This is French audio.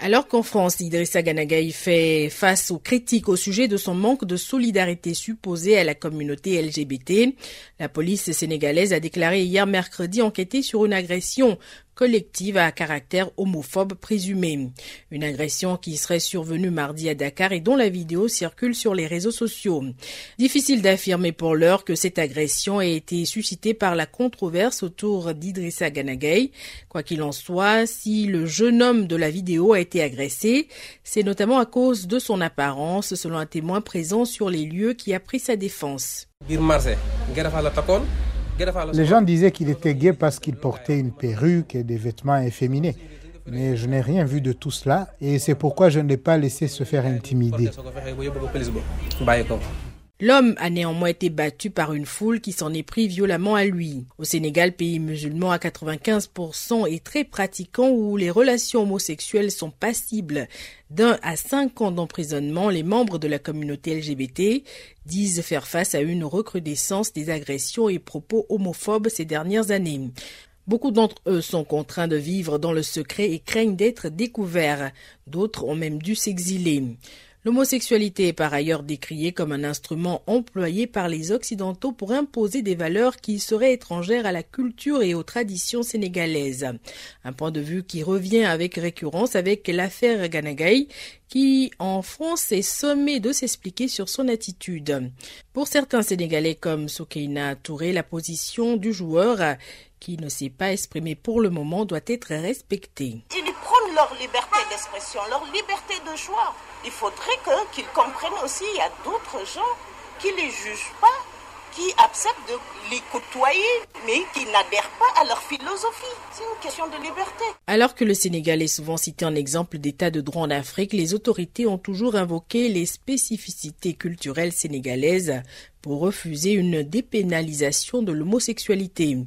Alors qu'en France, Idrissa Ganagaï fait face aux critiques au sujet de son manque de solidarité supposée à la communauté LGBT, la police sénégalaise a déclaré hier mercredi enquêter sur une agression collective à caractère homophobe présumé. Une agression qui serait survenue mardi à Dakar et dont la vidéo circule sur les réseaux sociaux. Difficile d'affirmer pour l'heure que cette agression ait été suscitée par la controverse autour d'Idrissa Ganagay. Quoi qu'il en soit, si le jeune homme de la vidéo a été agressé, c'est notamment à cause de son apparence, selon un témoin présent sur les lieux qui a pris sa défense. Les gens disaient qu'il était gay parce qu'il portait une perruque et des vêtements efféminés. Mais je n'ai rien vu de tout cela et c'est pourquoi je ne l'ai pas laissé se faire intimider. L'homme a néanmoins été battu par une foule qui s'en est pris violemment à lui. Au Sénégal, pays musulman à 95% et très pratiquant où les relations homosexuelles sont passibles d'un à cinq ans d'emprisonnement, les membres de la communauté LGBT disent faire face à une recrudescence des agressions et propos homophobes ces dernières années. Beaucoup d'entre eux sont contraints de vivre dans le secret et craignent d'être découverts. D'autres ont même dû s'exiler. L'homosexualité est par ailleurs décriée comme un instrument employé par les Occidentaux pour imposer des valeurs qui seraient étrangères à la culture et aux traditions sénégalaises. Un point de vue qui revient avec récurrence avec l'affaire Ganagay, qui en France est sommé de s'expliquer sur son attitude. Pour certains Sénégalais comme Soukeina Touré, la position du joueur qui ne s'est pas exprimé pour le moment doit être respectée leur liberté d'expression, leur liberté de choix. Il faudrait qu'ils comprennent aussi, il y a d'autres gens qui ne les jugent pas, qui acceptent de les côtoyer, mais qui n'adhèrent pas à leur philosophie. C'est une question de liberté. Alors que le Sénégal est souvent cité en exemple d'état de droit en Afrique, les autorités ont toujours invoqué les spécificités culturelles sénégalaises pour refuser une dépénalisation de l'homosexualité.